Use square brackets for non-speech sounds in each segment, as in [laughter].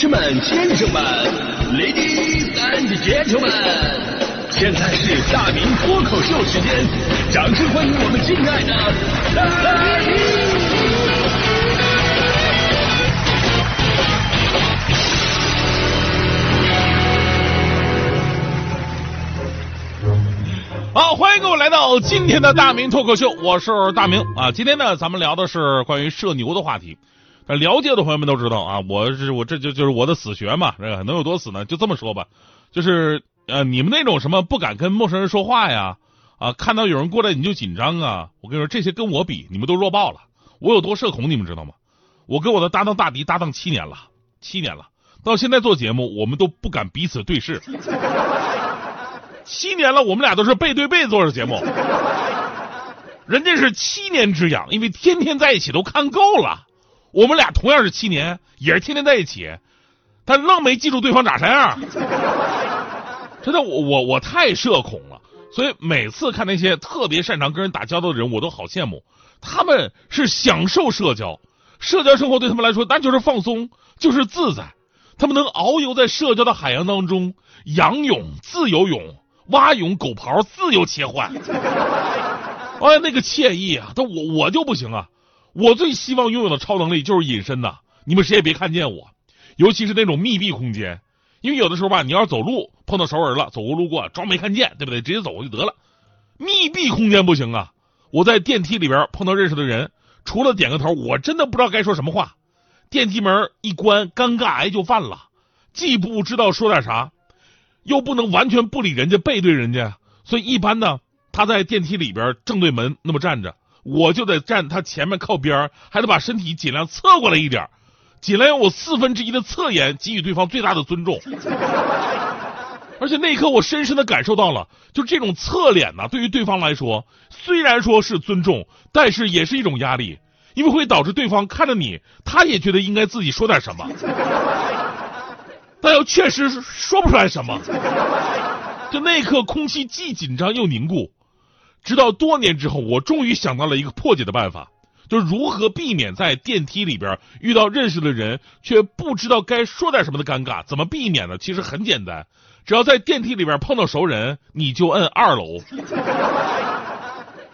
士们、先生们，Ladies and Gentlemen，现在是大明脱口秀时间，掌声欢迎我们敬爱的！好，欢迎各位来到今天的大明脱口秀，我是大明啊。今天呢，咱们聊的是关于社牛的话题。了解的朋友们都知道啊，我是我这就就是我的死穴嘛，这个能有多死呢？就这么说吧，就是呃，你们那种什么不敢跟陌生人说话呀，啊，看到有人过来你就紧张啊，我跟你说，这些跟我比，你们都弱爆了。我有多社恐，你们知道吗？我跟我的搭档大迪搭档七年了，七年了，到现在做节目，我们都不敢彼此对视。七年了，我们俩都是背对背做着节目，人家是七年之痒，因为天天在一起都看够了。我们俩同样是七年，也是天天在一起，但愣没记住对方长啥样。真的，我我我太社恐了，所以每次看那些特别擅长跟人打交道的人，我都好羡慕。他们是享受社交，社交生活对他们来说那就是放松，就是自在。他们能遨游在社交的海洋当中，仰泳、自由泳。蛙泳、狗刨自由切换，[laughs] 哎，那个惬意啊！但我我就不行啊！我最希望拥有的超能力就是隐身呐！你们谁也别看见我，尤其是那种密闭空间，因为有的时候吧，你要是走路碰到熟人了，走过路过装没看见，对不对？直接走过就得了。密闭空间不行啊！我在电梯里边碰到认识的人，除了点个头，我真的不知道该说什么话。电梯门一关，尴尬癌就犯了，既不知道说点啥。又不能完全不理人家，背对人家，所以一般呢，他在电梯里边正对门那么站着，我就得站他前面靠边还得把身体尽量侧过来一点，尽量用我四分之一的侧颜给予对方最大的尊重。而且那一刻，我深深的感受到了，就这种侧脸呢，对于对方来说，虽然说是尊重，但是也是一种压力，因为会导致对方看着你，他也觉得应该自己说点什么。但又确实说不出来什么，就那一刻，空气既紧张又凝固。直到多年之后，我终于想到了一个破解的办法，就是如何避免在电梯里边遇到认识的人却不知道该说点什么的尴尬。怎么避免呢？其实很简单，只要在电梯里边碰到熟人，你就摁二楼，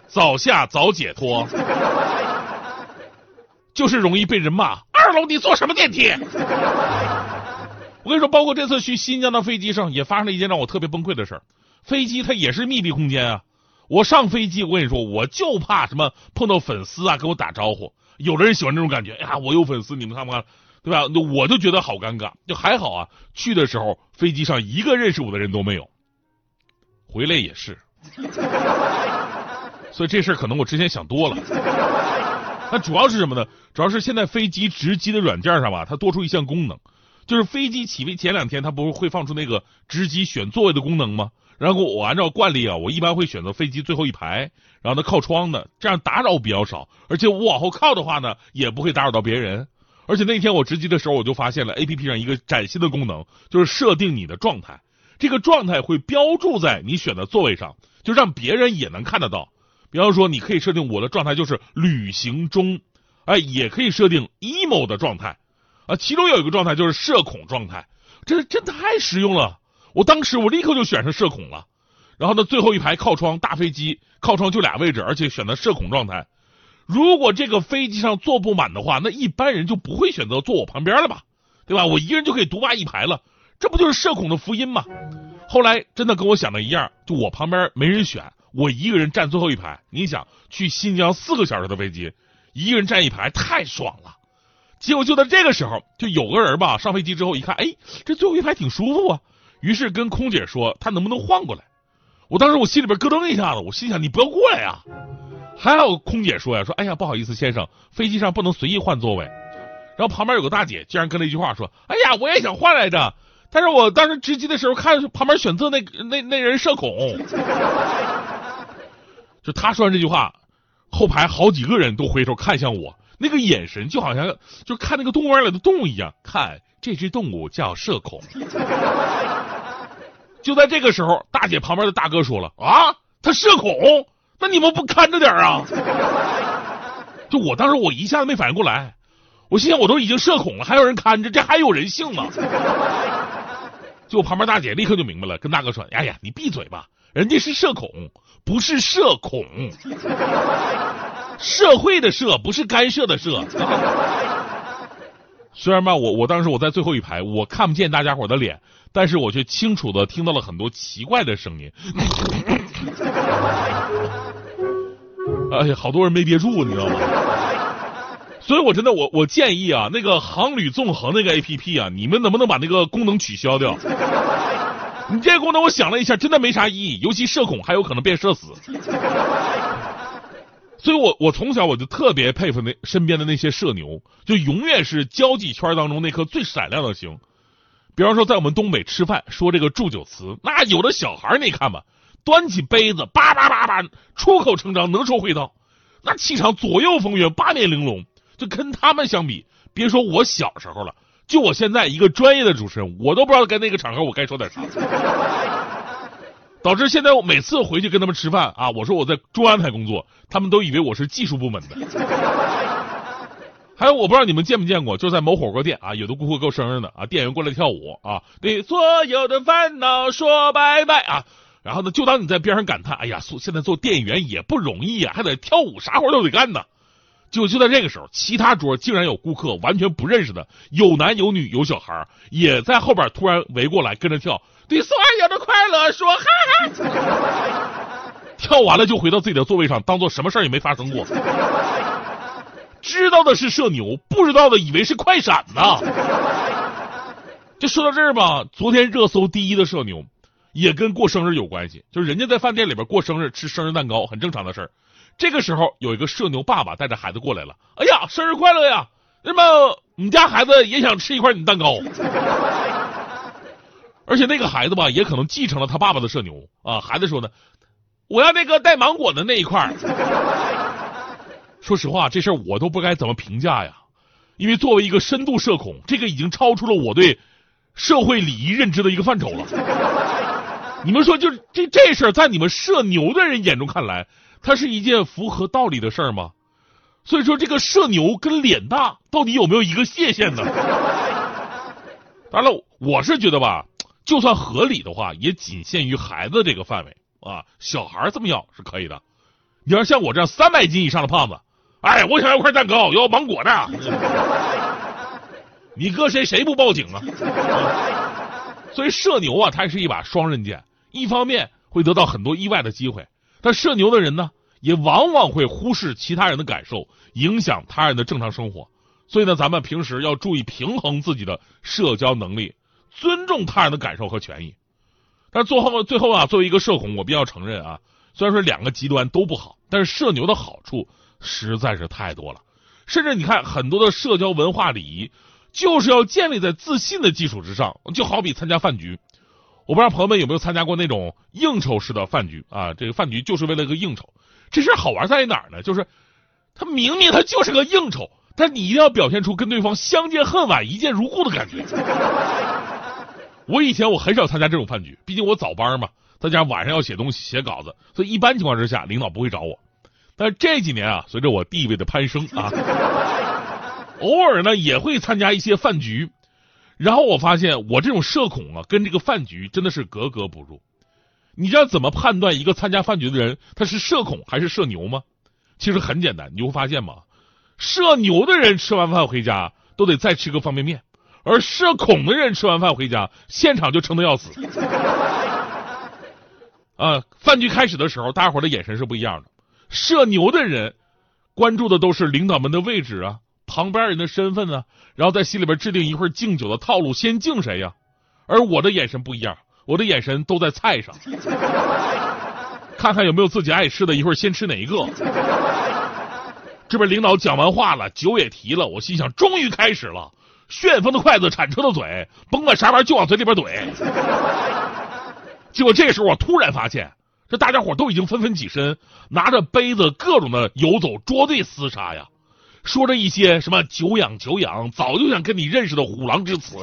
早下早解脱，就是容易被人骂。二楼你坐什么电梯？我跟你说，包括这次去新疆的飞机上，也发生了一件让我特别崩溃的事儿。飞机它也是密闭空间啊。我上飞机，我跟你说，我就怕什么碰到粉丝啊，跟我打招呼。有的人喜欢这种感觉，哎呀，我有粉丝，你们看不看？对吧？我就觉得好尴尬。就还好啊，去的时候飞机上一个认识我的人都没有，回来也是。所以这事儿可能我之前想多了。那主要是什么呢？主要是现在飞机值机的软件上吧，它多出一项功能。就是飞机起飞前两天，它不是会放出那个值机选座位的功能吗？然后我按照惯例啊，我一般会选择飞机最后一排，然后呢靠窗的，这样打扰比较少，而且我往后靠的话呢，也不会打扰到别人。而且那天我值机的时候，我就发现了 A P P 上一个崭新的功能，就是设定你的状态，这个状态会标注在你选的座位上，就让别人也能看得到。比方说，你可以设定我的状态就是旅行中，哎，也可以设定 emo 的状态。啊，其中有一个状态就是社恐状态，这真太实用了。我当时我立刻就选上社恐了。然后呢，最后一排靠窗，大飞机靠窗就俩位置，而且选择社恐状态。如果这个飞机上坐不满的话，那一般人就不会选择坐我旁边了吧？对吧？我一个人就可以独霸一排了，这不就是社恐的福音吗？后来真的跟我想的一样，就我旁边没人选，我一个人站最后一排。你想去新疆四个小时的飞机，一个人站一排太爽了。结果就在这个时候，就有个人吧，上飞机之后一看，哎，这最后一排挺舒服啊，于是跟空姐说，他能不能换过来？我当时我心里边咯噔一下子，我心想，你不要过来呀！还好空姐说呀，说，哎呀，不好意思，先生，飞机上不能随意换座位。然后旁边有个大姐竟然跟了一句话，说，哎呀，我也想换来着，但是我当时值机的时候看旁边选择那那那人社恐，就他说完这句话，后排好几个人都回头看向我。那个眼神就好像就看那个动物园里的动物一样，看这只动物叫社恐。就在这个时候，大姐旁边的大哥说了：“啊，他社恐，那你们不看着点啊？” [laughs] 就我当时我一下子没反应过来，我心想，我都已经社恐了，还有人看着，这还有人性吗？[laughs] 就旁边大姐立刻就明白了，跟大哥说：“哎呀，你闭嘴吧，人家是社恐，不是社恐，[laughs] 社会的社不是干涉的社。”虽然吧，我我当时我在最后一排，我看不见大家伙的脸，但是我却清楚的听到了很多奇怪的声音。[laughs] 哎呀，好多人没憋住，你知道吗？所以，我真的，我我建议啊，那个航旅纵横那个 A P P 啊，你们能不能把那个功能取消掉？你这个功能，我想了一下，真的没啥意义，尤其社恐还有可能变社死。所以我我从小我就特别佩服那身边的那些社牛，就永远是交际圈当中那颗最闪亮的星。比方说，在我们东北吃饭说这个祝酒词，那有的小孩你看吧，端起杯子叭叭叭叭，出口成章，能说会道，那气场左右逢源，八面玲珑。就跟他们相比，别说我小时候了，就我现在一个专业的主持人，我都不知道该那个场合我该说点啥。导致现在我每次回去跟他们吃饭啊，我说我在中央台工作，他们都以为我是技术部门的。还有我不知道你们见没见过，就在某火锅店啊，有的顾客过生日呢啊，店员过来跳舞啊，对所有的烦恼说拜拜啊，然后呢，就当你在边上感叹，哎呀，现在做店员也不容易啊，还得跳舞，啥活都得干呢。就就在这个时候，其他桌竟然有顾客完全不认识的，有男有女有小孩，也在后边突然围过来跟着跳，对所有的快乐说哈哈。跳完了就回到自己的座位上，当做什么事也没发生过。知道的是社牛，不知道的以为是快闪呢。就说到这儿吧，昨天热搜第一的社牛，也跟过生日有关系，就是人家在饭店里边过生日吃生日蛋糕，很正常的事儿。这个时候，有一个社牛爸爸带着孩子过来了。哎呀，生日快乐呀！那么，你家孩子也想吃一块你蛋糕。[laughs] 而且那个孩子吧，也可能继承了他爸爸的社牛啊。孩子说呢，我要那个带芒果的那一块。[laughs] 说实话，这事儿我都不该怎么评价呀，因为作为一个深度社恐，这个已经超出了我对社会礼仪认知的一个范畴了。你们说，就这这事儿，在你们社牛的人眼中看来？它是一件符合道理的事儿吗？所以说，这个社牛跟脸大到底有没有一个界限呢？[laughs] 当然了，我是觉得吧，就算合理的话，也仅限于孩子这个范围啊。小孩这么要是可以的。你要像我这样三百斤以上的胖子，哎，我想要块蛋糕，要芒果的。[laughs] 你搁谁谁不报警啊？所以社牛啊，它是一把双刃剑，一方面会得到很多意外的机会。但社牛的人呢，也往往会忽视其他人的感受，影响他人的正常生活。所以呢，咱们平时要注意平衡自己的社交能力，尊重他人的感受和权益。但是最后最后啊，作为一个社恐，我必须要承认啊，虽然说两个极端都不好，但是社牛的好处实在是太多了。甚至你看，很多的社交文化礼仪，就是要建立在自信的基础之上。就好比参加饭局。我不知道朋友们有没有参加过那种应酬式的饭局啊？这个饭局就是为了个应酬。这事好玩在于哪儿呢？就是他明明他就是个应酬，但你一定要表现出跟对方相见恨晚、一见如故的感觉。我以前我很少参加这种饭局，毕竟我早班嘛，再加晚上要写东西、写稿子，所以一般情况之下领导不会找我。但是这几年啊，随着我地位的攀升啊，[laughs] 偶尔呢也会参加一些饭局。然后我发现我这种社恐啊，跟这个饭局真的是格格不入。你知道怎么判断一个参加饭局的人他是社恐还是社牛吗？其实很简单，你会发现吗，社牛的人吃完饭回家都得再吃个方便面，而社恐的人吃完饭回家现场就撑得要死。[laughs] 啊，饭局开始的时候，大伙的眼神是不一样的。社牛的人关注的都是领导们的位置啊。旁边人的身份呢？然后在心里边制定一会儿敬酒的套路，先敬谁呀？而我的眼神不一样，我的眼神都在菜上，看看有没有自己爱吃的，一会儿先吃哪一个。这边领导讲完话了，酒也提了，我心想，终于开始了。旋风的筷子铲车的嘴，甭管啥玩意儿就往嘴里边怼。结果这时候我突然发现，这大家伙都已经纷纷起身，拿着杯子各种的游走，捉对厮杀呀。说着一些什么久仰久仰，早就想跟你认识的虎狼之词。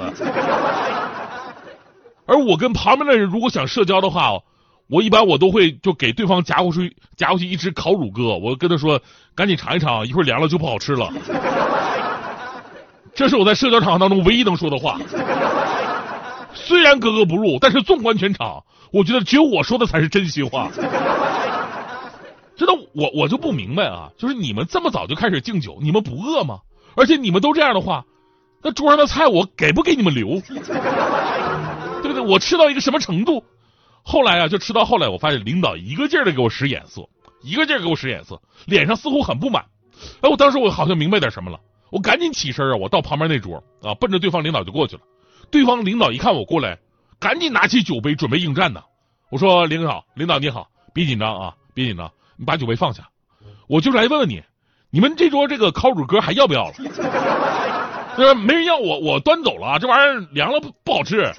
而我跟旁边的人如果想社交的话，我一般我都会就给对方夹过去夹过去一只烤乳鸽，我跟他说赶紧尝一尝，一会儿凉了就不好吃了。这是我在社交场合当中唯一能说的话。虽然格格不入，但是纵观全场，我觉得只有我说的才是真心话。真的，我我就不明白啊，就是你们这么早就开始敬酒，你们不饿吗？而且你们都这样的话，那桌上的菜我给不给你们留？我吃到一个什么程度？后来啊，就吃到后来，我发现领导一个劲儿的给我使眼色，一个劲儿给我使眼色，脸上似乎很不满。哎，我当时我好像明白点什么了，我赶紧起身啊，我到旁边那桌啊，奔着对方领导就过去了。对方领导一看我过来，赶紧拿起酒杯准备应战呢。我说：“领导，领导你好，别紧张啊，别紧张，你把酒杯放下。我就是来问问你，你们这桌这个烤乳鸽还要不要了？就是没人要我，我端走了，这玩意儿凉了不不好吃。”